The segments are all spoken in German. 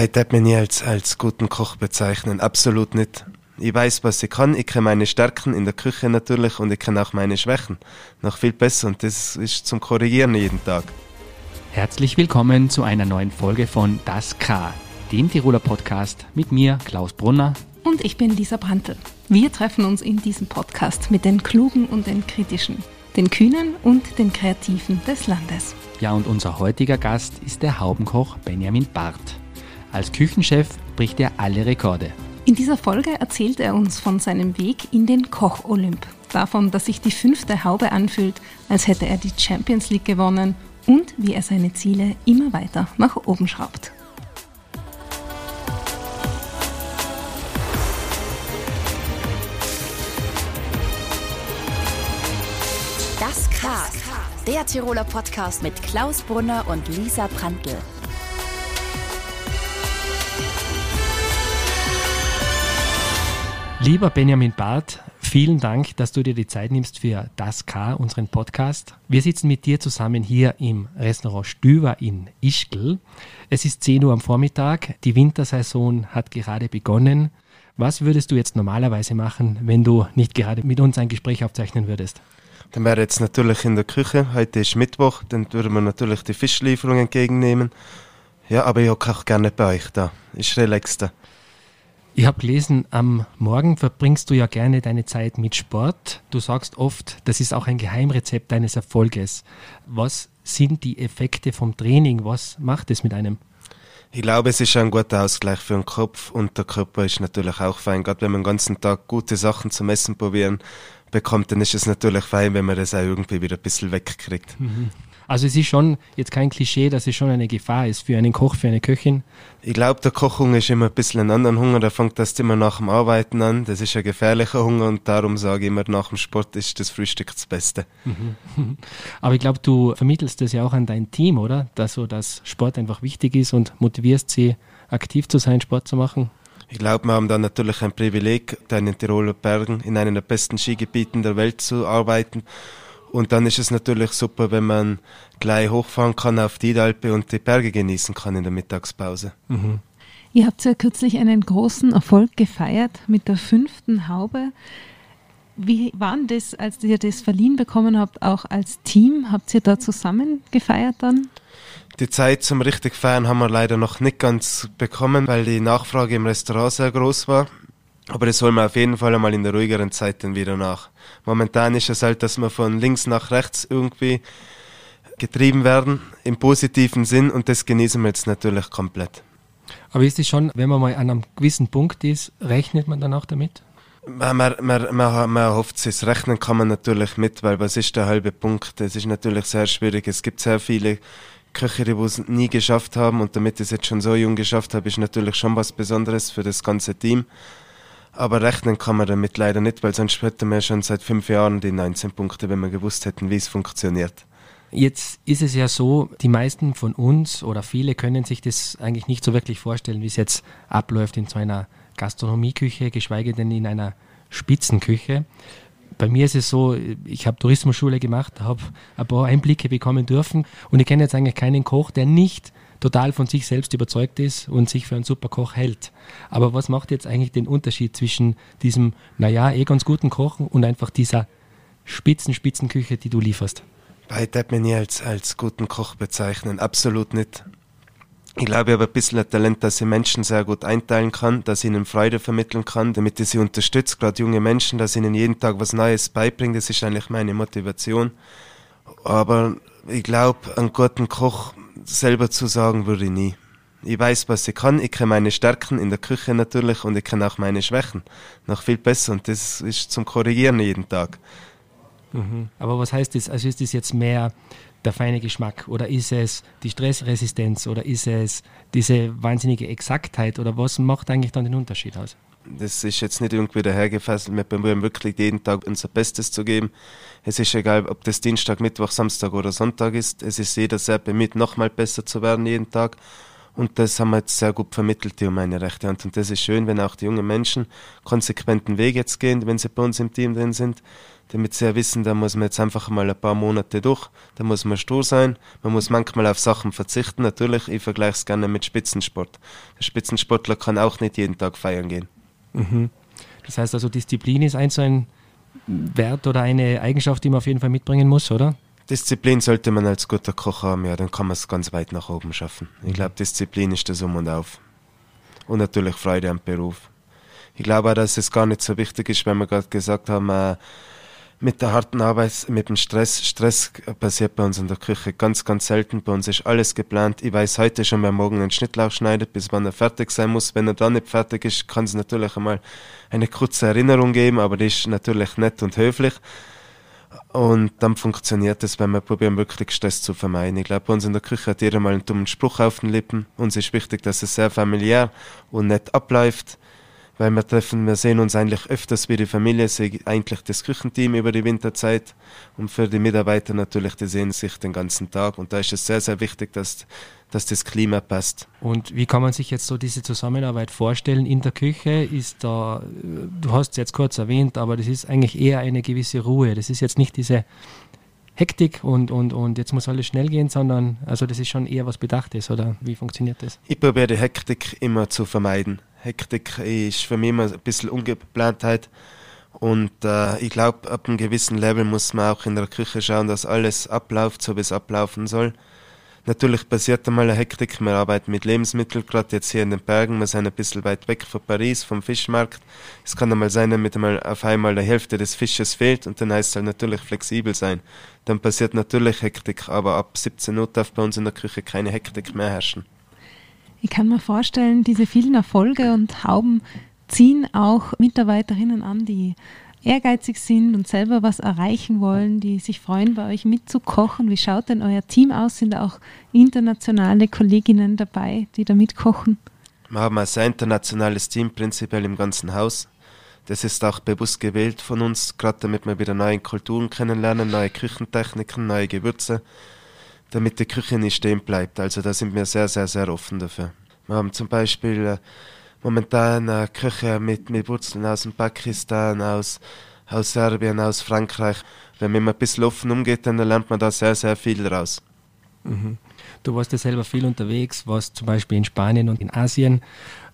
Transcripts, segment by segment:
Ich darf mich nie als, als guten Koch bezeichnen, absolut nicht. Ich weiß, was ich kann. Ich kenne meine Stärken in der Küche natürlich und ich kenne auch meine Schwächen. Noch viel besser und das ist zum Korrigieren jeden Tag. Herzlich willkommen zu einer neuen Folge von Das K, dem Tiroler Podcast mit mir, Klaus Brunner. Und ich bin Lisa Brandl. Wir treffen uns in diesem Podcast mit den Klugen und den Kritischen, den Kühnen und den Kreativen des Landes. Ja, und unser heutiger Gast ist der Haubenkoch Benjamin Barth. Als Küchenchef bricht er alle Rekorde. In dieser Folge erzählt er uns von seinem Weg in den Koch-Olymp, davon, dass sich die fünfte Haube anfühlt, als hätte er die Champions League gewonnen und wie er seine Ziele immer weiter nach oben schraubt. Das K, der Tiroler Podcast mit Klaus Brunner und Lisa Brandl. Lieber Benjamin Barth, vielen Dank, dass du dir die Zeit nimmst für das K, unseren Podcast. Wir sitzen mit dir zusammen hier im Restaurant Stüber in Ischgl. Es ist 10 Uhr am Vormittag, die Wintersaison hat gerade begonnen. Was würdest du jetzt normalerweise machen, wenn du nicht gerade mit uns ein Gespräch aufzeichnen würdest? Dann wäre jetzt natürlich in der Küche. Heute ist Mittwoch, dann würden wir natürlich die Fischlieferung entgegennehmen. Ja, aber ich hocke auch gerne bei euch da. Ist relaxter. Ich habe gelesen, am Morgen verbringst du ja gerne deine Zeit mit Sport. Du sagst oft, das ist auch ein Geheimrezept deines Erfolges. Was sind die Effekte vom Training? Was macht es mit einem? Ich glaube, es ist ein guter Ausgleich für den Kopf und der Körper ist natürlich auch fein. Gerade wenn man den ganzen Tag gute Sachen zum Essen probieren bekommt, dann ist es natürlich fein, wenn man das auch irgendwie wieder ein bisschen wegkriegt. Mhm. Also es ist schon jetzt kein Klischee, dass es schon eine Gefahr ist für einen Koch, für eine Köchin. Ich glaube, der Kochhunger ist immer ein bisschen ein anderer Hunger. Der fängt erst immer nach dem Arbeiten an. Das ist ein gefährlicher Hunger und darum sage ich immer, nach dem Sport ist das Frühstück das Beste. Mhm. Aber ich glaube, du vermittelst das ja auch an dein Team, oder? Dass so, dass Sport einfach wichtig ist und motivierst sie, aktiv zu sein, Sport zu machen. Ich glaube, wir haben da natürlich ein Privileg, da in den Tiroler Bergen in einem der besten Skigebieten der Welt zu arbeiten. Und dann ist es natürlich super, wenn man gleich hochfahren kann auf die Alpe und die Berge genießen kann in der Mittagspause. Mhm. Ihr habt ja kürzlich einen großen Erfolg gefeiert mit der fünften Haube. Wie war denn das, als ihr das verliehen bekommen habt, auch als Team? Habt ihr da zusammen gefeiert dann? Die Zeit zum richtig feiern haben wir leider noch nicht ganz bekommen, weil die Nachfrage im Restaurant sehr groß war. Aber das holen wir auf jeden Fall einmal in der ruhigeren Zeit dann wieder nach. Momentan ist es halt, dass wir von links nach rechts irgendwie getrieben werden, im positiven Sinn, und das genießen wir jetzt natürlich komplett. Aber ist es schon, wenn man mal an einem gewissen Punkt ist, rechnet man dann auch damit? Man, man, man, man, hofft es. Rechnen kann man natürlich mit, weil was ist der halbe Punkt? Es ist natürlich sehr schwierig. Es gibt sehr viele Köche, die es nie geschafft haben und damit ich es jetzt schon so jung geschafft habe, ist natürlich schon was Besonderes für das ganze Team. Aber rechnen kann man damit leider nicht, weil sonst hätten wir schon seit fünf Jahren die 19 Punkte, wenn wir gewusst hätten, wie es funktioniert. Jetzt ist es ja so, die meisten von uns oder viele können sich das eigentlich nicht so wirklich vorstellen, wie es jetzt abläuft in so einer Gastronomieküche, geschweige denn in einer Spitzenküche. Bei mir ist es so, ich habe Tourismusschule gemacht, habe ein paar Einblicke bekommen dürfen und ich kenne jetzt eigentlich keinen Koch, der nicht total von sich selbst überzeugt ist und sich für einen super Koch hält. Aber was macht jetzt eigentlich den Unterschied zwischen diesem, naja, eh ganz guten Kochen und einfach dieser Spitzen, Spitzenküche, die du lieferst? Ich darf mich nie als, als guten Koch bezeichnen, absolut nicht. Ich glaube, ich habe ein bisschen ein Talent, dass ich Menschen sehr gut einteilen kann, dass ich ihnen Freude vermitteln kann, damit ich sie unterstütze, gerade junge Menschen, dass ich ihnen jeden Tag was Neues beibringe. Das ist eigentlich meine Motivation. Aber ich glaube, einen guten Koch selber zu sagen würde ich nie. Ich weiß, was ich kann. Ich kenne meine Stärken in der Küche natürlich und ich kenne auch meine Schwächen noch viel besser und das ist zum Korrigieren jeden Tag. Mhm. Aber was heißt das? Also ist das jetzt mehr der feine Geschmack oder ist es die Stressresistenz oder ist es diese wahnsinnige Exaktheit oder was macht eigentlich dann den Unterschied aus? Das ist jetzt nicht irgendwie dahergefasst. Wir probieren wirklich jeden Tag unser Bestes zu geben. Es ist egal, ob das Dienstag, Mittwoch, Samstag oder Sonntag ist. Es ist jeder sehr bemüht, nochmal besser zu werden jeden Tag. Und das haben wir jetzt sehr gut vermittelt, die um meine rechte Hand. Und das ist schön, wenn auch die jungen Menschen konsequenten Weg jetzt gehen, wenn sie bei uns im Team drin sind, damit sie ja wissen, da muss man jetzt einfach mal ein paar Monate durch, da muss man stur sein, man muss manchmal auf Sachen verzichten. Natürlich, ich vergleiche es gerne mit Spitzensport. Der Spitzensportler kann auch nicht jeden Tag feiern gehen. Mhm. Das heißt also, Disziplin ist ein so ein Wert oder eine Eigenschaft, die man auf jeden Fall mitbringen muss, oder? Disziplin sollte man als guter Koch haben, ja, dann kann man es ganz weit nach oben schaffen. Ich mhm. glaube, Disziplin ist das Um und Auf. Und natürlich Freude am Beruf. Ich glaube auch, dass es gar nicht so wichtig ist, wenn wir gerade gesagt haben, äh, mit der harten Arbeit, mit dem Stress. Stress passiert bei uns in der Küche ganz, ganz selten. Bei uns ist alles geplant. Ich weiß heute schon, wer morgen einen Schnittlauch schneidet, bis wann er fertig sein muss. Wenn er dann nicht fertig ist, kann es natürlich einmal eine kurze Erinnerung geben, aber die ist natürlich nett und höflich. Und dann funktioniert es, wenn wir probieren, wirklich Stress zu vermeiden. Ich glaube, bei uns in der Küche hat jeder mal einen dummen Spruch auf den Lippen. Uns ist wichtig, dass es sehr familiär und nett abläuft weil wir treffen, wir sehen uns eigentlich öfters wie die Familie, eigentlich das Küchenteam über die Winterzeit und für die Mitarbeiter natürlich, die sehen sich den ganzen Tag und da ist es sehr, sehr wichtig, dass, dass das Klima passt. Und wie kann man sich jetzt so diese Zusammenarbeit vorstellen in der Küche? Ist da, du hast es jetzt kurz erwähnt, aber das ist eigentlich eher eine gewisse Ruhe. Das ist jetzt nicht diese Hektik und, und, und jetzt muss alles schnell gehen, sondern also das ist schon eher was Bedachtes oder wie funktioniert das? Ich probiere die Hektik immer zu vermeiden. Hektik ist für mich immer ein bisschen Ungeplantheit. Und äh, ich glaube, ab einem gewissen Level muss man auch in der Küche schauen, dass alles abläuft, so wie es ablaufen soll. Natürlich passiert einmal eine Hektik. Wir arbeiten mit Lebensmitteln, gerade jetzt hier in den Bergen. Wir sind ein bisschen weit weg von Paris, vom Fischmarkt. Es kann einmal sein, dass einmal auf einmal die Hälfte des Fisches fehlt und dann heißt es halt natürlich flexibel sein. Dann passiert natürlich Hektik, aber ab 17 Uhr darf bei uns in der Küche keine Hektik mehr herrschen. Ich kann mir vorstellen, diese vielen Erfolge und Hauben ziehen auch Mitarbeiterinnen an, die ehrgeizig sind und selber was erreichen wollen, die sich freuen, bei euch mitzukochen. Wie schaut denn euer Team aus? Sind da auch internationale Kolleginnen dabei, die da mitkochen? Wir haben ein sehr internationales Team prinzipiell im ganzen Haus. Das ist auch bewusst gewählt von uns, gerade damit wir wieder neue Kulturen kennenlernen, neue Küchentechniken, neue Gewürze damit die Küche nicht stehen bleibt. Also da sind wir sehr, sehr, sehr offen dafür. Wir haben zum Beispiel äh, momentan eine Küche mit, mit Wurzeln aus dem Pakistan, aus, aus Serbien, aus Frankreich. Wenn man ein bisschen offen umgeht, dann lernt man da sehr, sehr viel raus. Mhm. Du warst ja selber viel unterwegs, warst zum Beispiel in Spanien und in Asien.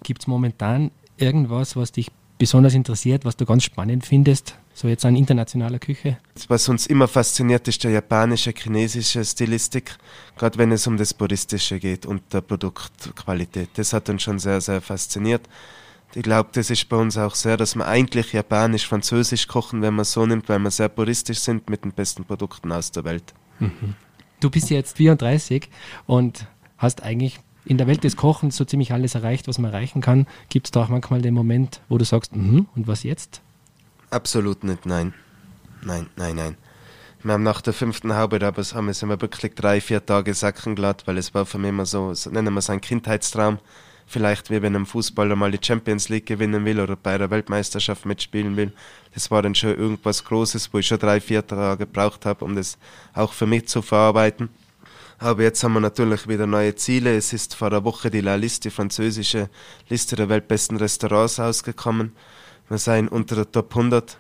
Gibt es momentan irgendwas, was dich besonders interessiert, was du ganz spannend findest, so jetzt an internationaler Küche? Was uns immer fasziniert, ist der japanische, chinesische Stilistik, gerade wenn es um das Puristische geht und der Produktqualität. Das hat uns schon sehr, sehr fasziniert. Ich glaube, das ist bei uns auch sehr, dass wir eigentlich japanisch, französisch kochen, wenn man so nimmt, weil wir sehr puristisch sind mit den besten Produkten aus der Welt. Mhm. Du bist jetzt 34 und hast eigentlich in der Welt des Kochens so ziemlich alles erreicht, was man erreichen kann. Gibt es da auch manchmal den Moment, wo du sagst, mm und was jetzt? Absolut nicht, nein. Nein, nein, nein. Wir haben nach der fünften Haube, aber haben wir wirklich drei, vier Tage sacken glatt, weil es war für mich immer so, nennen wir es ein Kindheitstraum. Vielleicht wie wenn ein Fußballer mal die Champions League gewinnen will oder bei der Weltmeisterschaft mitspielen will. Das war dann schon irgendwas Großes, wo ich schon drei, vier Tage gebraucht habe, um das auch für mich zu verarbeiten. Aber jetzt haben wir natürlich wieder neue Ziele. Es ist vor einer Woche die La Liste, die französische Liste der weltbesten Restaurants ausgekommen. Wir sind unter der Top 100.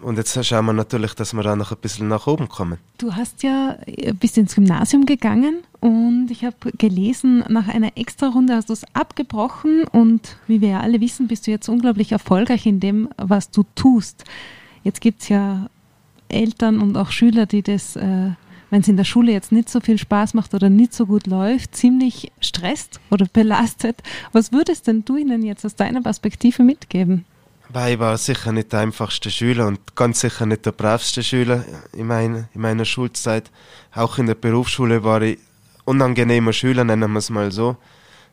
Und jetzt schauen wir natürlich, dass wir da noch ein bisschen nach oben kommen. Du hast ja bist ins Gymnasium gegangen und ich habe gelesen, nach einer Extra-Runde hast du es abgebrochen und wie wir ja alle wissen, bist du jetzt unglaublich erfolgreich in dem, was du tust. Jetzt gibt es ja Eltern und auch Schüler, die das äh, wenn es in der Schule jetzt nicht so viel Spaß macht oder nicht so gut läuft, ziemlich stresst oder belastet. Was würdest denn du ihnen jetzt aus deiner Perspektive mitgeben? Ich war sicher nicht der einfachste Schüler und ganz sicher nicht der bravste Schüler in meiner, in meiner Schulzeit. Auch in der Berufsschule war ich unangenehmer Schüler, nennen wir es mal so,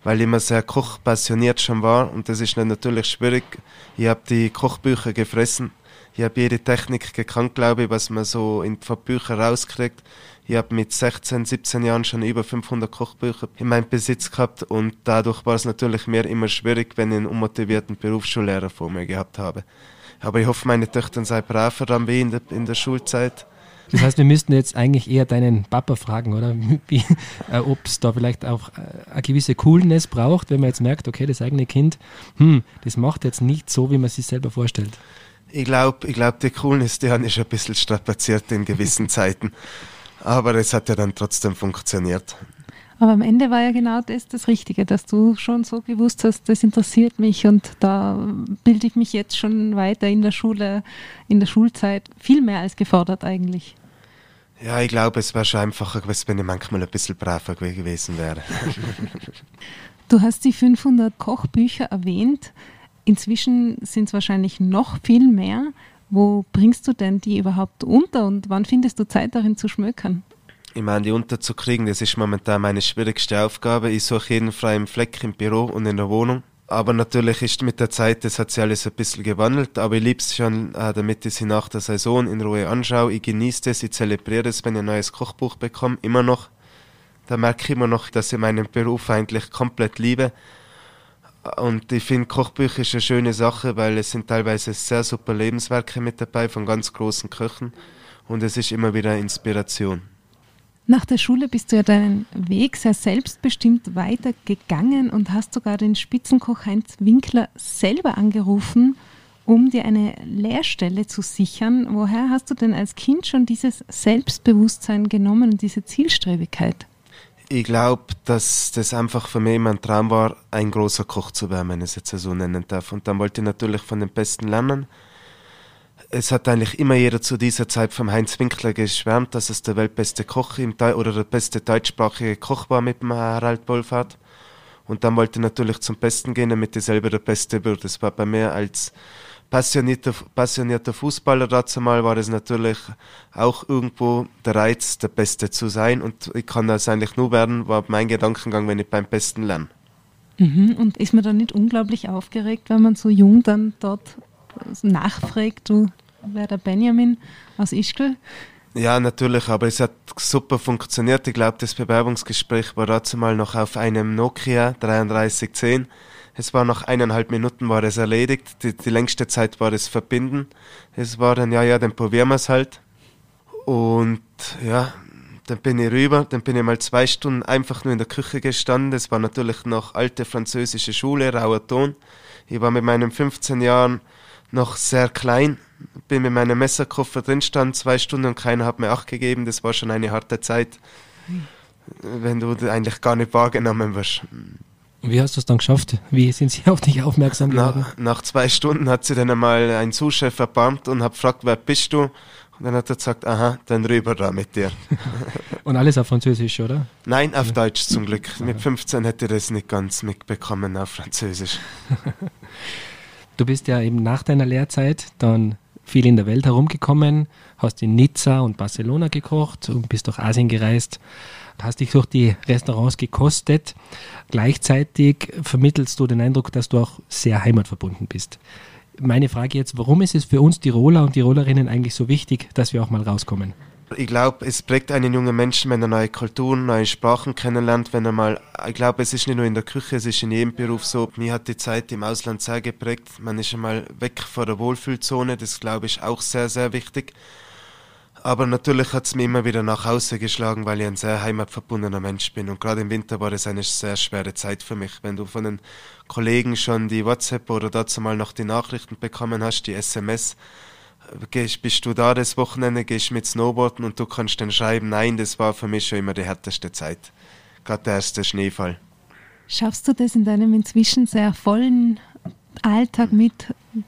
weil ich immer sehr kochpassioniert schon war und das ist natürlich schwierig. Ich habe die Kochbücher gefressen ich habe jede Technik gekannt, glaube ich, was man so in von Büchern rauskriegt. Ich habe mit 16, 17 Jahren schon über 500 Kochbücher in meinem Besitz gehabt und dadurch war es natürlich mir immer schwierig, wenn ich einen unmotivierten Berufsschullehrer vor mir gehabt habe. Aber ich hoffe, meine Töchter seien braver dann wie in der, in der Schulzeit Das heißt, wir müssten jetzt eigentlich eher deinen Papa fragen, oder? äh, Ob es da vielleicht auch äh, eine gewisse Coolness braucht, wenn man jetzt merkt, okay, das eigene Kind, hm, das macht jetzt nicht so, wie man sich selber vorstellt. Ich glaube, ich glaub, die Coolness, die habe ich ein bisschen strapaziert in gewissen Zeiten. Aber es hat ja dann trotzdem funktioniert. Aber am Ende war ja genau das das Richtige, dass du schon so gewusst hast, das interessiert mich und da bilde ich mich jetzt schon weiter in der Schule, in der Schulzeit, viel mehr als gefordert eigentlich. Ja, ich glaube, es wäre schon einfacher gewesen, wenn ich manchmal ein bisschen braver gewesen wäre. du hast die 500 Kochbücher erwähnt. Inzwischen sind es wahrscheinlich noch viel mehr. Wo bringst du denn die überhaupt unter und wann findest du Zeit darin zu schmökern? Ich meine, die unterzukriegen, das ist momentan meine schwierigste Aufgabe. Ich suche jeden freien Fleck im Büro und in der Wohnung. Aber natürlich ist mit der Zeit, das hat sich alles ein bisschen gewandelt, aber ich liebe es schon, äh, damit ich sie nach der Saison in Ruhe anschaue. Ich genieße das, ich zelebriere es, wenn ich ein neues Kochbuch bekomme, immer noch. Da merke ich immer noch, dass ich meinen Beruf eigentlich komplett liebe. Und ich finde, Kochbücher ist eine schöne Sache, weil es sind teilweise sehr super Lebenswerke mit dabei von ganz großen Köchen und es ist immer wieder Inspiration. Nach der Schule bist du ja deinen Weg sehr selbstbestimmt weitergegangen und hast sogar den Spitzenkoch Heinz Winkler selber angerufen, um dir eine Lehrstelle zu sichern. Woher hast du denn als Kind schon dieses Selbstbewusstsein genommen und diese Zielstrebigkeit? Ich glaube, dass das einfach für mich immer ein Traum war, ein großer Koch zu werden, wenn ich es jetzt so nennen darf. Und dann wollte ich natürlich von den Besten lernen es hat eigentlich immer jeder zu dieser Zeit vom Heinz Winkler geschwärmt, dass es der weltbeste Koch im Deu oder der beste deutschsprachige Koch war mit dem Harald Wohlfahrt. Und dann wollte ich natürlich zum Besten gehen, damit ich selber der Beste wird. Das war bei mir als passionierter, passionierter Fußballer dazu mal, war es natürlich auch irgendwo der Reiz, der Beste zu sein. Und ich kann das eigentlich nur werden, war mein Gedankengang, wenn ich beim Besten lerne. Mhm. Und ist man dann nicht unglaublich aufgeregt, wenn man so jung dann dort nachfragt, du wer der Benjamin aus Ischgl? Ja, natürlich, aber es hat super funktioniert. Ich glaube, das Bewerbungsgespräch war dazu mal noch auf einem Nokia 3310. Es war nach eineinhalb Minuten war es erledigt. Die, die längste Zeit war das Verbinden. Es war dann, ja, ja, dann probieren wir es halt. Und ja, dann bin ich rüber, dann bin ich mal zwei Stunden einfach nur in der Küche gestanden. Das war natürlich noch alte französische Schule, rauer Ton. Ich war mit meinen 15 Jahren noch sehr klein, bin mit meinem Messerkoffer drin stand, zwei Stunden und keiner hat mir Acht gegeben. Das war schon eine harte Zeit, wenn du eigentlich gar nicht wahrgenommen wirst. Wie hast du es dann geschafft? Wie sind sie auf dich aufmerksam geworden? Nach, nach zwei Stunden hat sie dann einmal ein Zuschef erbarmt und hat gefragt, wer bist du? Und dann hat er gesagt, aha, dann rüber da mit dir. und alles auf Französisch, oder? Nein, auf ja. Deutsch zum Glück. Mit 15 hätte ich das nicht ganz mitbekommen auf Französisch. Du bist ja eben nach deiner Lehrzeit dann viel in der Welt herumgekommen, hast in Nizza und Barcelona gekocht und bist durch Asien gereist, hast dich durch die Restaurants gekostet. Gleichzeitig vermittelst du den Eindruck, dass du auch sehr heimatverbunden bist. Meine Frage jetzt, warum ist es für uns Tiroler und Tirolerinnen eigentlich so wichtig, dass wir auch mal rauskommen? Ich glaube, es prägt einen jungen Menschen, wenn er neue Kulturen, neue Sprachen kennenlernt, wenn er mal, ich glaube, es ist nicht nur in der Küche, es ist in jedem Beruf so. Mir hat die Zeit im Ausland sehr geprägt. Man ist einmal weg von der Wohlfühlzone, das glaube ich auch sehr, sehr wichtig. Aber natürlich hat es mir immer wieder nach Hause geschlagen, weil ich ein sehr heimatverbundener Mensch bin. Und gerade im Winter war das eine sehr schwere Zeit für mich. Wenn du von den Kollegen schon die WhatsApp oder dazu mal noch die Nachrichten bekommen hast, die SMS, gehst, bist du da das Wochenende, gehst mit Snowboarden und du kannst dann schreiben, nein, das war für mich schon immer die härteste Zeit. Gerade der erste Schneefall. Schaffst du das in deinem inzwischen sehr vollen Alltag mit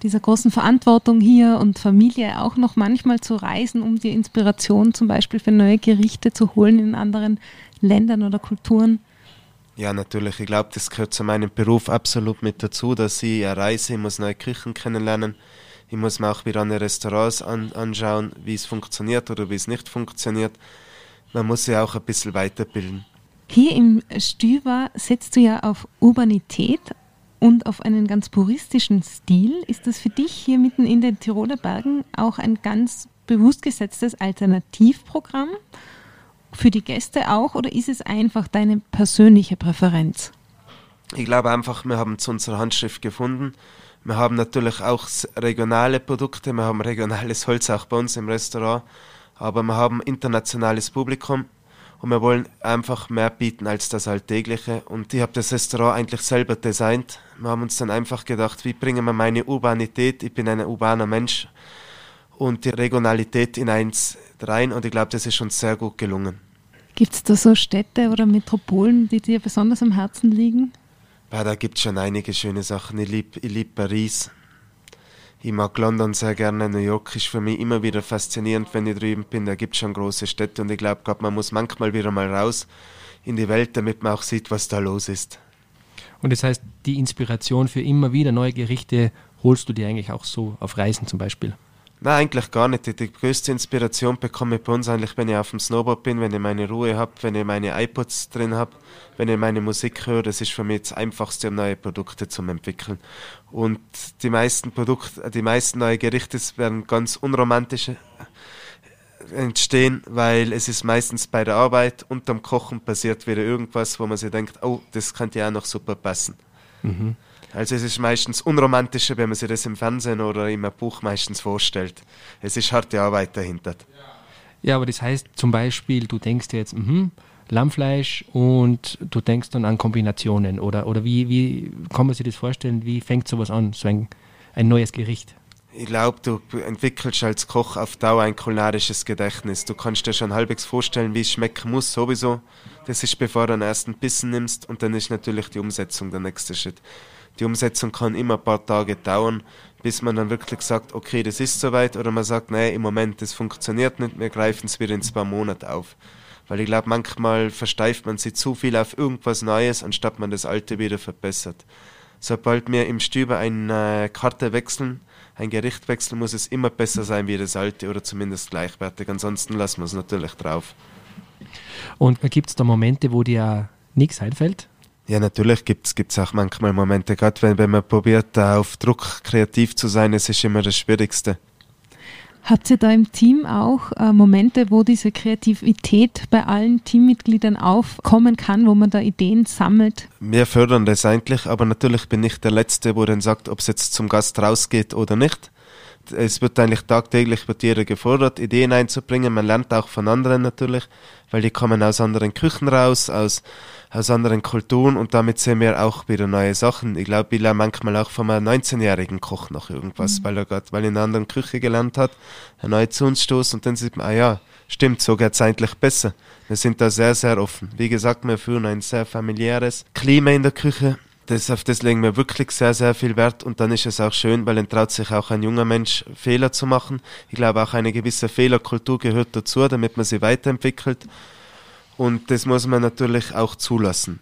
dieser großen Verantwortung hier und Familie auch noch manchmal zu reisen, um dir Inspiration zum Beispiel für neue Gerichte zu holen in anderen Ländern oder Kulturen? Ja, natürlich. Ich glaube, das gehört zu meinem Beruf absolut mit dazu, dass ich reise, ich muss neue Küchen kennenlernen ich muss mir auch wieder an Restaurants an, anschauen, wie es funktioniert oder wie es nicht funktioniert. Man muss sich auch ein bisschen weiterbilden. Hier im Stüber setzt du ja auf Urbanität und auf einen ganz puristischen Stil. Ist das für dich hier mitten in den Tiroler Bergen auch ein ganz bewusst gesetztes Alternativprogramm? Für die Gäste auch oder ist es einfach deine persönliche Präferenz? Ich glaube einfach, wir haben zu unserer Handschrift gefunden wir haben natürlich auch regionale Produkte, wir haben regionales Holz auch bei uns im Restaurant. Aber wir haben internationales Publikum und wir wollen einfach mehr bieten als das Alltägliche. Und ich habe das Restaurant eigentlich selber designt. Wir haben uns dann einfach gedacht, wie bringen wir meine Urbanität, ich bin ein urbaner Mensch, und die Regionalität in eins rein und ich glaube, das ist schon sehr gut gelungen. Gibt es da so Städte oder Metropolen, die dir besonders am Herzen liegen? Ja, da gibt es schon einige schöne Sachen. Ich liebe ich lieb Paris. Ich mag London sehr gerne. New York ist für mich immer wieder faszinierend, wenn ich drüben bin. Da gibt es schon große Städte und ich glaube, man muss manchmal wieder mal raus in die Welt, damit man auch sieht, was da los ist. Und das heißt, die Inspiration für immer wieder neue Gerichte holst du dir eigentlich auch so auf Reisen zum Beispiel? Nein, eigentlich gar nicht. Die, größte Inspiration bekomme ich bei uns eigentlich, wenn ich auf dem Snowboard bin, wenn ich meine Ruhe habe, wenn ich meine iPods drin habe, wenn ich meine Musik höre. Das ist für mich das Einfachste, um neue Produkte zu entwickeln. Und die meisten Produkte, die meisten neue Gerichte werden ganz unromantische äh, entstehen, weil es ist meistens bei der Arbeit und am Kochen passiert wieder irgendwas, wo man sich denkt, oh, das könnte ja auch noch super passen. Mhm. Also es ist meistens unromantischer, wenn man sich das im Fernsehen oder im Buch meistens vorstellt. Es ist harte Arbeit dahinter. Ja, aber das heißt zum Beispiel, du denkst jetzt, mh, Lammfleisch und du denkst dann an Kombinationen oder, oder wie, wie kann man sich das vorstellen, wie fängt sowas an, so ein, ein neues Gericht? Ich glaube, du entwickelst als Koch auf Dauer ein kulinarisches Gedächtnis. Du kannst dir schon halbwegs vorstellen, wie es schmecken muss, sowieso. Das ist, bevor du den ersten Bissen nimmst und dann ist natürlich die Umsetzung der nächste Schritt. Die Umsetzung kann immer ein paar Tage dauern, bis man dann wirklich sagt, okay, das ist soweit, oder man sagt, nee, im Moment, das funktioniert nicht, wir greifen es wieder in zwei Monaten auf. Weil ich glaube, manchmal versteift man sich zu viel auf irgendwas Neues, anstatt man das Alte wieder verbessert. Sobald wir im Stüber eine Karte wechseln, ein Gericht wechseln, muss es immer besser sein wie das Alte oder zumindest gleichwertig. Ansonsten lassen wir es natürlich drauf. Und gibt es da Momente, wo dir nichts einfällt? Ja, natürlich gibt es auch manchmal Momente, gerade wenn, wenn man probiert, auf Druck kreativ zu sein, es ist immer das Schwierigste. Habt ihr da im Team auch äh, Momente, wo diese Kreativität bei allen Teammitgliedern aufkommen kann, wo man da Ideen sammelt? Wir fördern das eigentlich, aber natürlich bin ich der Letzte, wo dann sagt, ob es jetzt zum Gast rausgeht oder nicht. Es wird eigentlich tagtäglich wird jeder gefordert, Ideen einzubringen. Man lernt auch von anderen natürlich, weil die kommen aus anderen Küchen raus, aus aus anderen Kulturen und damit sehen wir auch wieder neue Sachen. Ich glaube, ich lerne manchmal auch von einem 19-jährigen Koch noch irgendwas, mhm. weil er gerade, weil er in einer anderen Küche gelernt hat, er neu zu uns stoßt und dann sieht man, ah ja, stimmt, so geht's eigentlich besser. Wir sind da sehr, sehr offen. Wie gesagt, wir führen ein sehr familiäres Klima in der Küche. Das, auf das legen wir wirklich sehr, sehr viel Wert und dann ist es auch schön, weil dann traut sich auch ein junger Mensch Fehler zu machen. Ich glaube auch eine gewisse Fehlerkultur gehört dazu, damit man sie weiterentwickelt und das muss man natürlich auch zulassen.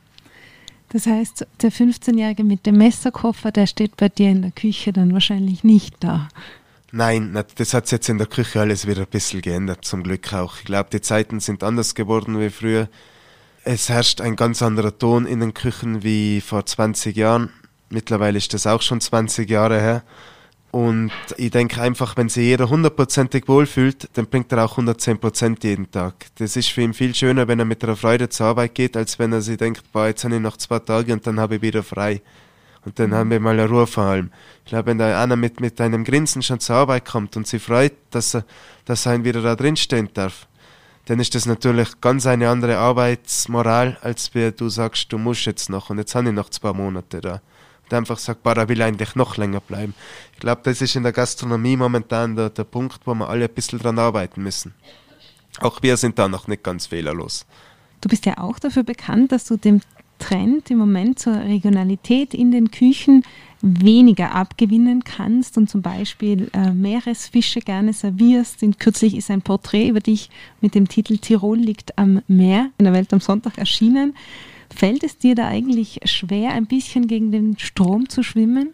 Das heißt, der 15-Jährige mit dem Messerkoffer, der steht bei dir in der Küche dann wahrscheinlich nicht da. Nein, das hat sich jetzt in der Küche alles wieder ein bisschen geändert, zum Glück auch. Ich glaube, die Zeiten sind anders geworden wie früher. Es herrscht ein ganz anderer Ton in den Küchen wie vor 20 Jahren. Mittlerweile ist das auch schon 20 Jahre her. Und ich denke einfach, wenn sich jeder hundertprozentig wohlfühlt, dann bringt er auch 110 Prozent jeden Tag. Das ist für ihn viel schöner, wenn er mit einer Freude zur Arbeit geht, als wenn er sich denkt, boah, jetzt habe ich noch zwei Tage und dann habe ich wieder frei. Und dann haben wir mal eine Ruhe vor allem. Ich glaube, wenn da einer mit, mit einem Grinsen schon zur Arbeit kommt und sich freut, dass er, dass er wieder da drin stehen darf, dann ist das natürlich ganz eine andere Arbeitsmoral, als wenn du sagst, du musst jetzt noch und jetzt habe ich noch zwei Monate da der einfach sagt, boah, er will eigentlich noch länger bleiben. Ich glaube, das ist in der Gastronomie momentan der, der Punkt, wo wir alle ein bisschen dran arbeiten müssen. Auch wir sind da noch nicht ganz fehlerlos. Du bist ja auch dafür bekannt, dass du dem Trend im Moment zur Regionalität in den Küchen weniger abgewinnen kannst und zum Beispiel äh, Meeresfische gerne servierst. In, kürzlich ist ein Porträt über dich mit dem Titel Tirol liegt am Meer in der Welt am Sonntag erschienen. Fällt es dir da eigentlich schwer, ein bisschen gegen den Strom zu schwimmen?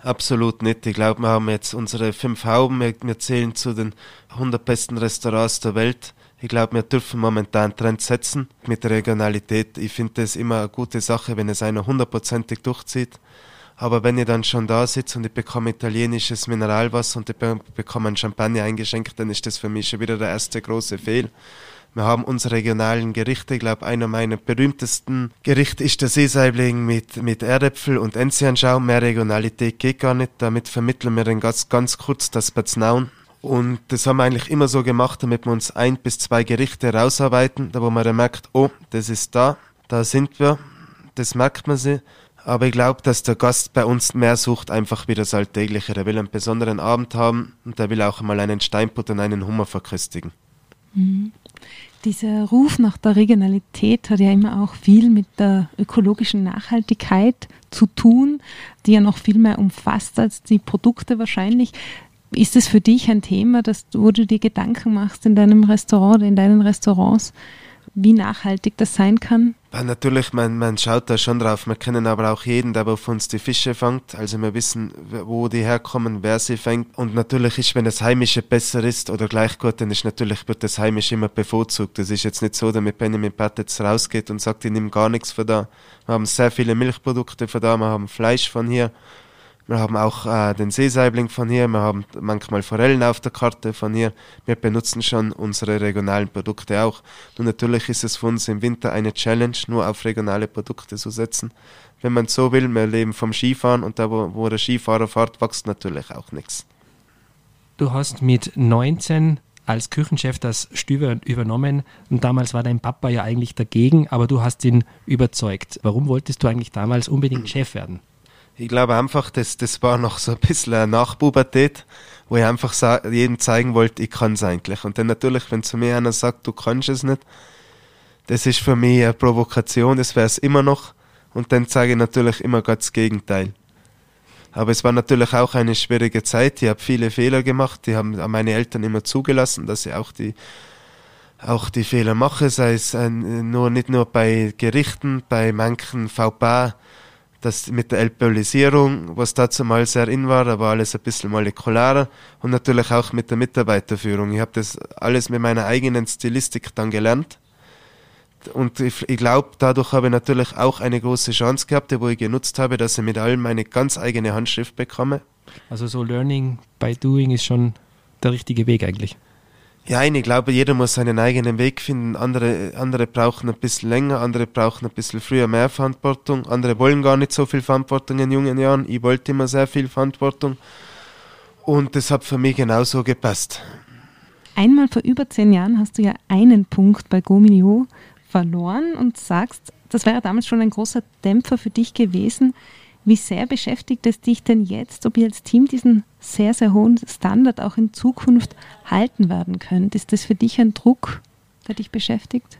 Absolut nicht. Ich glaube, wir haben jetzt unsere fünf Hauben. Wir zählen zu den 100 besten Restaurants der Welt. Ich glaube, wir dürfen momentan Trends setzen mit der Regionalität. Ich finde das immer eine gute Sache, wenn es einer hundertprozentig durchzieht. Aber wenn ich dann schon da sitze und ich bekomme italienisches Mineralwasser und ich bekomme ein Champagner eingeschenkt, dann ist das für mich schon wieder der erste große Fehl. Wir haben unsere regionalen Gerichte. Ich glaube, einer meiner berühmtesten Gerichte ist der Seesaibling mit, mit Erdäpfel und Enzianschaum. Mehr Regionalität geht gar nicht. Damit vermitteln wir den ganz, ganz kurz das Batznaun Und das haben wir eigentlich immer so gemacht, damit wir uns ein bis zwei Gerichte rausarbeiten, da wo man dann merkt, oh, das ist da, da sind wir, das merkt man sie. Aber ich glaube, dass der Gast bei uns mehr sucht, einfach wie das Alltägliche. Der will einen besonderen Abend haben und der will auch mal einen Steinput und einen Hummer verköstigen. Mhm. Dieser Ruf nach der Regionalität hat ja immer auch viel mit der ökologischen Nachhaltigkeit zu tun, die ja noch viel mehr umfasst als die Produkte wahrscheinlich. Ist es für dich ein Thema, dass, wo du dir Gedanken machst in deinem Restaurant oder in deinen Restaurants, wie nachhaltig das sein kann? Ja, natürlich, man, man schaut da schon drauf. Wir kennen aber auch jeden, der auf uns die Fische fängt. Also wir wissen, wo die herkommen, wer sie fängt. Und natürlich ist, wenn das Heimische besser ist oder gleich gut, dann ist natürlich, wird das Heimische immer bevorzugt. Das ist jetzt nicht so, damit Benjamin Pat jetzt rausgeht und sagt, ich nehme gar nichts von da. Wir haben sehr viele Milchprodukte von da, wir haben Fleisch von hier. Wir haben auch äh, den Seesaibling von hier, wir haben manchmal Forellen auf der Karte von hier. Wir benutzen schon unsere regionalen Produkte auch. Und natürlich ist es für uns im Winter eine Challenge, nur auf regionale Produkte zu setzen. Wenn man so will, wir leben vom Skifahren und da, wo, wo der Skifahrer fährt, wächst natürlich auch nichts. Du hast mit 19 als Küchenchef das Stüber übernommen und damals war dein Papa ja eigentlich dagegen, aber du hast ihn überzeugt. Warum wolltest du eigentlich damals unbedingt Chef werden? Ich glaube einfach, das, das war noch so ein bisschen eine Nachpubertät, wo ich einfach jedem zeigen wollte, ich kann es eigentlich. Und dann natürlich, wenn zu mir einer sagt, du kannst es nicht, das ist für mich eine Provokation, das wäre es immer noch. Und dann zeige ich natürlich immer ganz das Gegenteil. Aber es war natürlich auch eine schwierige Zeit. Ich habe viele Fehler gemacht. Die haben meine Eltern immer zugelassen, dass ich auch die auch die Fehler mache, sei es äh, nur nicht nur bei Gerichten, bei manchen VPA das mit der Alkoholisierung, was dazu mal sehr in war, da war alles ein bisschen molekularer und natürlich auch mit der Mitarbeiterführung. Ich habe das alles mit meiner eigenen Stilistik dann gelernt. Und ich, ich glaube, dadurch habe ich natürlich auch eine große Chance gehabt, wo ich genutzt habe, dass ich mit allem eine ganz eigene Handschrift bekomme. Also so Learning by Doing ist schon der richtige Weg eigentlich. Ja, ich glaube, jeder muss seinen eigenen Weg finden. Andere, andere brauchen ein bisschen länger, andere brauchen ein bisschen früher mehr Verantwortung. Andere wollen gar nicht so viel Verantwortung in jungen Jahren. Ich wollte immer sehr viel Verantwortung. Und das hat für mich genauso gepasst. Einmal vor über zehn Jahren hast du ja einen Punkt bei Gominio verloren und sagst, das wäre damals schon ein großer Dämpfer für dich gewesen. Wie sehr beschäftigt es dich denn jetzt, ob ihr als Team diesen sehr, sehr hohen Standard auch in Zukunft halten werden könnt? Ist das für dich ein Druck, der dich beschäftigt?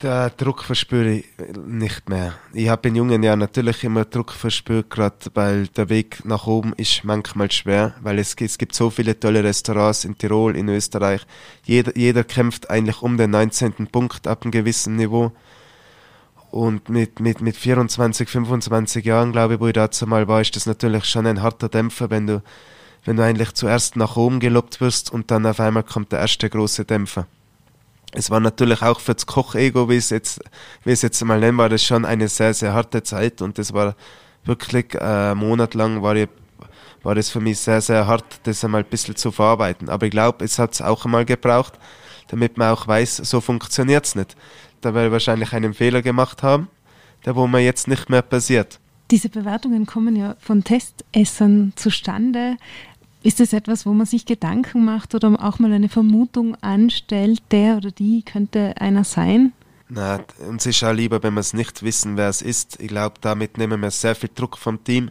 Der Druck verspüre ich nicht mehr. Ich habe in jungen Jahren natürlich immer Druck verspürt, gerade weil der Weg nach oben ist manchmal schwer, weil es, es gibt so viele tolle Restaurants in Tirol, in Österreich. Jeder, jeder kämpft eigentlich um den 19. Punkt ab einem gewissen Niveau. Und mit, mit, mit 24, 25 Jahren, glaube ich, wo ich dazu mal war, ist das natürlich schon ein harter Dämpfer, wenn du, wenn du eigentlich zuerst nach oben gelobt wirst und dann auf einmal kommt der erste große Dämpfer. Es war natürlich auch für das Kochego, wie es jetzt, wie es jetzt mal nennen, war das schon eine sehr, sehr harte Zeit und das war wirklich äh, monatelang war ich, war das für mich sehr, sehr hart, das einmal ein bisschen zu verarbeiten. Aber ich glaube, es hat es auch einmal gebraucht, damit man auch weiß, so funktioniert es nicht da wir wahrscheinlich einen Fehler gemacht haben, der wo mir jetzt nicht mehr passiert. Diese Bewertungen kommen ja von Testessern zustande. Ist das etwas, wo man sich Gedanken macht oder auch mal eine Vermutung anstellt, der oder die könnte einer sein? Na, uns ist auch lieber, wenn wir es nicht wissen, wer es ist. Ich glaube, damit nehmen wir sehr viel Druck vom Team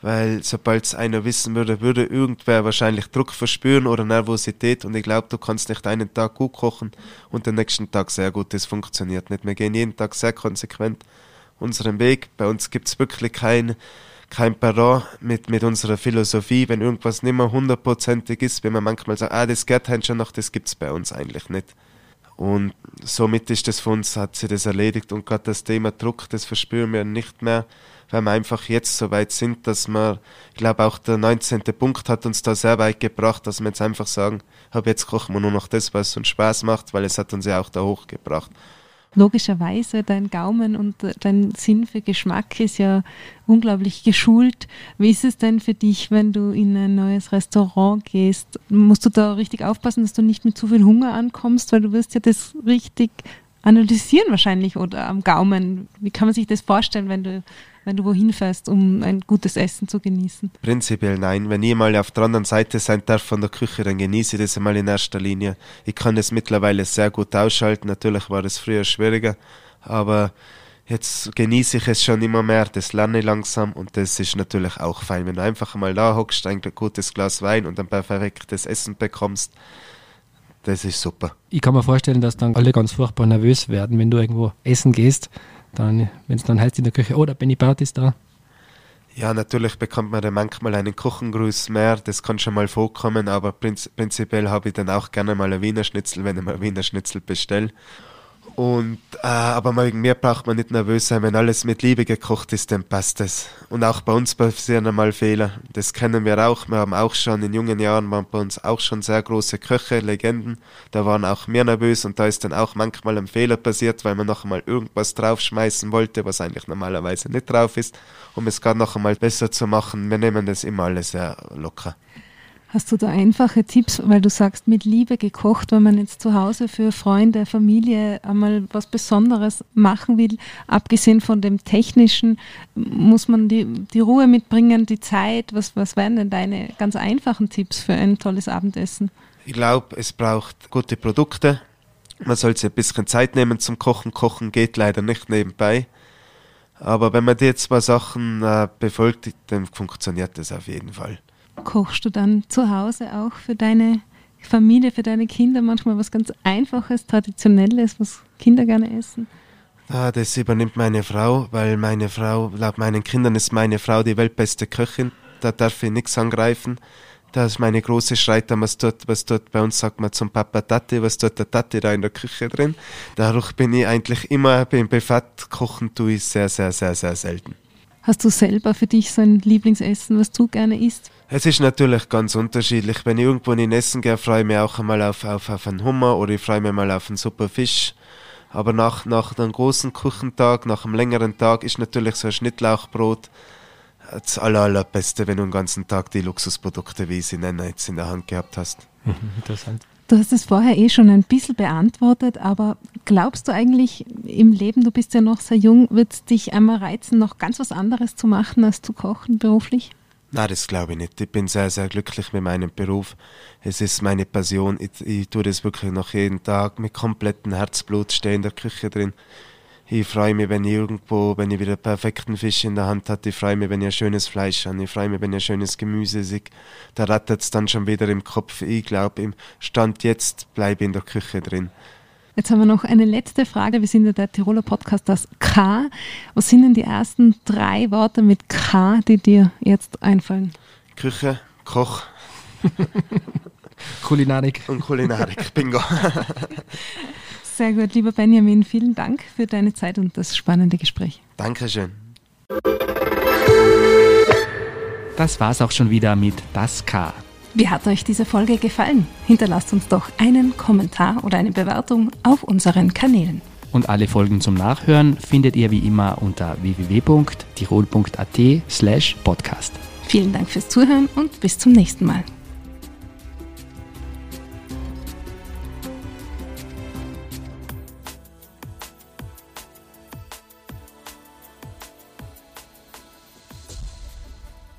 weil sobald es einer wissen würde, würde irgendwer wahrscheinlich Druck verspüren oder Nervosität und ich glaube, du kannst nicht einen Tag gut kochen und den nächsten Tag sehr gut, das funktioniert nicht. Wir gehen jeden Tag sehr konsequent unseren Weg. Bei uns gibt es wirklich kein, kein Pardon mit, mit unserer Philosophie. Wenn irgendwas nicht mehr hundertprozentig ist, wenn man manchmal sagt, ah, das geht halt schon noch, das gibt es bei uns eigentlich nicht. Und somit ist das für uns, hat sich das erledigt und gerade das Thema Druck, das verspüren wir nicht mehr weil wir einfach jetzt so weit sind, dass wir, ich glaube auch der 19. Punkt hat uns da sehr weit gebracht, dass wir jetzt einfach sagen, ab jetzt kochen wir nur noch das, was uns Spaß macht, weil es hat uns ja auch da hochgebracht. Logischerweise, dein Gaumen und dein Sinn für Geschmack ist ja unglaublich geschult. Wie ist es denn für dich, wenn du in ein neues Restaurant gehst? Musst du da richtig aufpassen, dass du nicht mit zu viel Hunger ankommst, weil du wirst ja das richtig analysieren wahrscheinlich oder am Gaumen. Wie kann man sich das vorstellen, wenn du, wenn du wohin fährst, um ein gutes Essen zu genießen? Prinzipiell nein. Wenn ich mal auf der anderen Seite sein darf von der Küche, dann genieße ich das einmal in erster Linie. Ich kann es mittlerweile sehr gut ausschalten. Natürlich war es früher schwieriger, aber jetzt genieße ich es schon immer mehr, das lerne ich langsam und das ist natürlich auch fein, wenn du einfach mal da hockst, ein gutes Glas Wein und ein perfektes Essen bekommst, das ist super. Ich kann mir vorstellen, dass dann alle ganz furchtbar nervös werden, wenn du irgendwo essen gehst, dann, wenn es dann heißt in der Küche, oh, der Benny Bart ist da. Ja, natürlich bekommt man dann manchmal einen Kuchengruß mehr, das kann schon mal vorkommen, aber prinz prinzipiell habe ich dann auch gerne mal ein Wiener Schnitzel, wenn ich mal Wiener Schnitzel bestelle. Und, äh, aber wegen mir braucht man nicht nervös sein, wenn alles mit Liebe gekocht ist, dann passt es. Und auch bei uns passieren einmal Fehler. Das kennen wir auch. Wir haben auch schon in jungen Jahren waren bei uns auch schon sehr große Köche, Legenden. Da waren auch wir nervös und da ist dann auch manchmal ein Fehler passiert, weil man noch einmal irgendwas draufschmeißen wollte, was eigentlich normalerweise nicht drauf ist, um es gerade noch einmal besser zu machen. Wir nehmen das immer alles sehr locker. Hast du da einfache Tipps, weil du sagst, mit Liebe gekocht, wenn man jetzt zu Hause für Freunde, Familie einmal was Besonderes machen will, abgesehen von dem Technischen, muss man die, die Ruhe mitbringen, die Zeit? Was, was wären denn deine ganz einfachen Tipps für ein tolles Abendessen? Ich glaube, es braucht gute Produkte. Man soll sich ein bisschen Zeit nehmen zum Kochen. Kochen geht leider nicht nebenbei. Aber wenn man die zwei Sachen äh, befolgt, dann funktioniert das auf jeden Fall kochst du dann zu Hause auch für deine Familie, für deine Kinder manchmal was ganz Einfaches, Traditionelles, was Kinder gerne essen? Ah, das übernimmt meine Frau, weil meine Frau, laut meinen Kindern ist meine Frau die weltbeste Köchin. Da darf ich nichts angreifen. Da ist meine große Schreit, was dort, was dort bei uns sagt man zum Papa Tati, was dort der Tati da in der Küche drin. Dadurch bin ich eigentlich immer beim Befat kochen tue ich sehr, sehr, sehr, sehr selten. Hast du selber für dich so ein Lieblingsessen, was du gerne isst? Es ist natürlich ganz unterschiedlich. Wenn ich irgendwo in Essen gehe, freue ich mich auch einmal auf, auf, auf einen Hummer oder ich freue mich mal auf einen super Fisch. Aber nach, nach einem großen Küchentag, nach einem längeren Tag, ist natürlich so ein Schnittlauchbrot das aller, allerbeste, wenn du den ganzen Tag die Luxusprodukte, wie ich sie nenne, jetzt in der Hand gehabt hast. Interessant. Du hast es vorher eh schon ein bisschen beantwortet, aber glaubst du eigentlich im Leben, du bist ja noch sehr jung, wird es dich einmal reizen, noch ganz was anderes zu machen, als zu kochen beruflich? Nein, das glaube ich nicht. Ich bin sehr, sehr glücklich mit meinem Beruf. Es ist meine Passion. Ich, ich tue das wirklich noch jeden Tag mit komplettem Herzblut, stehe in der Küche drin. Ich freue mich, wenn ich irgendwo, wenn ich wieder einen perfekten Fisch in der Hand hatte. Ich freue mich, wenn ich ein schönes Fleisch habe. Ich freue mich, wenn ich ein schönes Gemüse sehe. Da rattert es dann schon wieder im Kopf. Ich glaube, im Stand jetzt bleibe ich in der Küche drin. Jetzt haben wir noch eine letzte Frage. Wir sind ja der Tiroler Podcast das K. Was sind denn die ersten drei Worte mit K, die dir jetzt einfallen? Küche, Koch. Kulinarik. Und Kulinarik, bingo. Sehr gut, lieber Benjamin, vielen Dank für deine Zeit und das spannende Gespräch. Dankeschön. Das war's auch schon wieder mit Das K. Wie hat euch diese Folge gefallen? Hinterlasst uns doch einen Kommentar oder eine Bewertung auf unseren Kanälen. Und alle Folgen zum Nachhören findet ihr wie immer unter www.tirol.at slash podcast. Vielen Dank fürs Zuhören und bis zum nächsten Mal.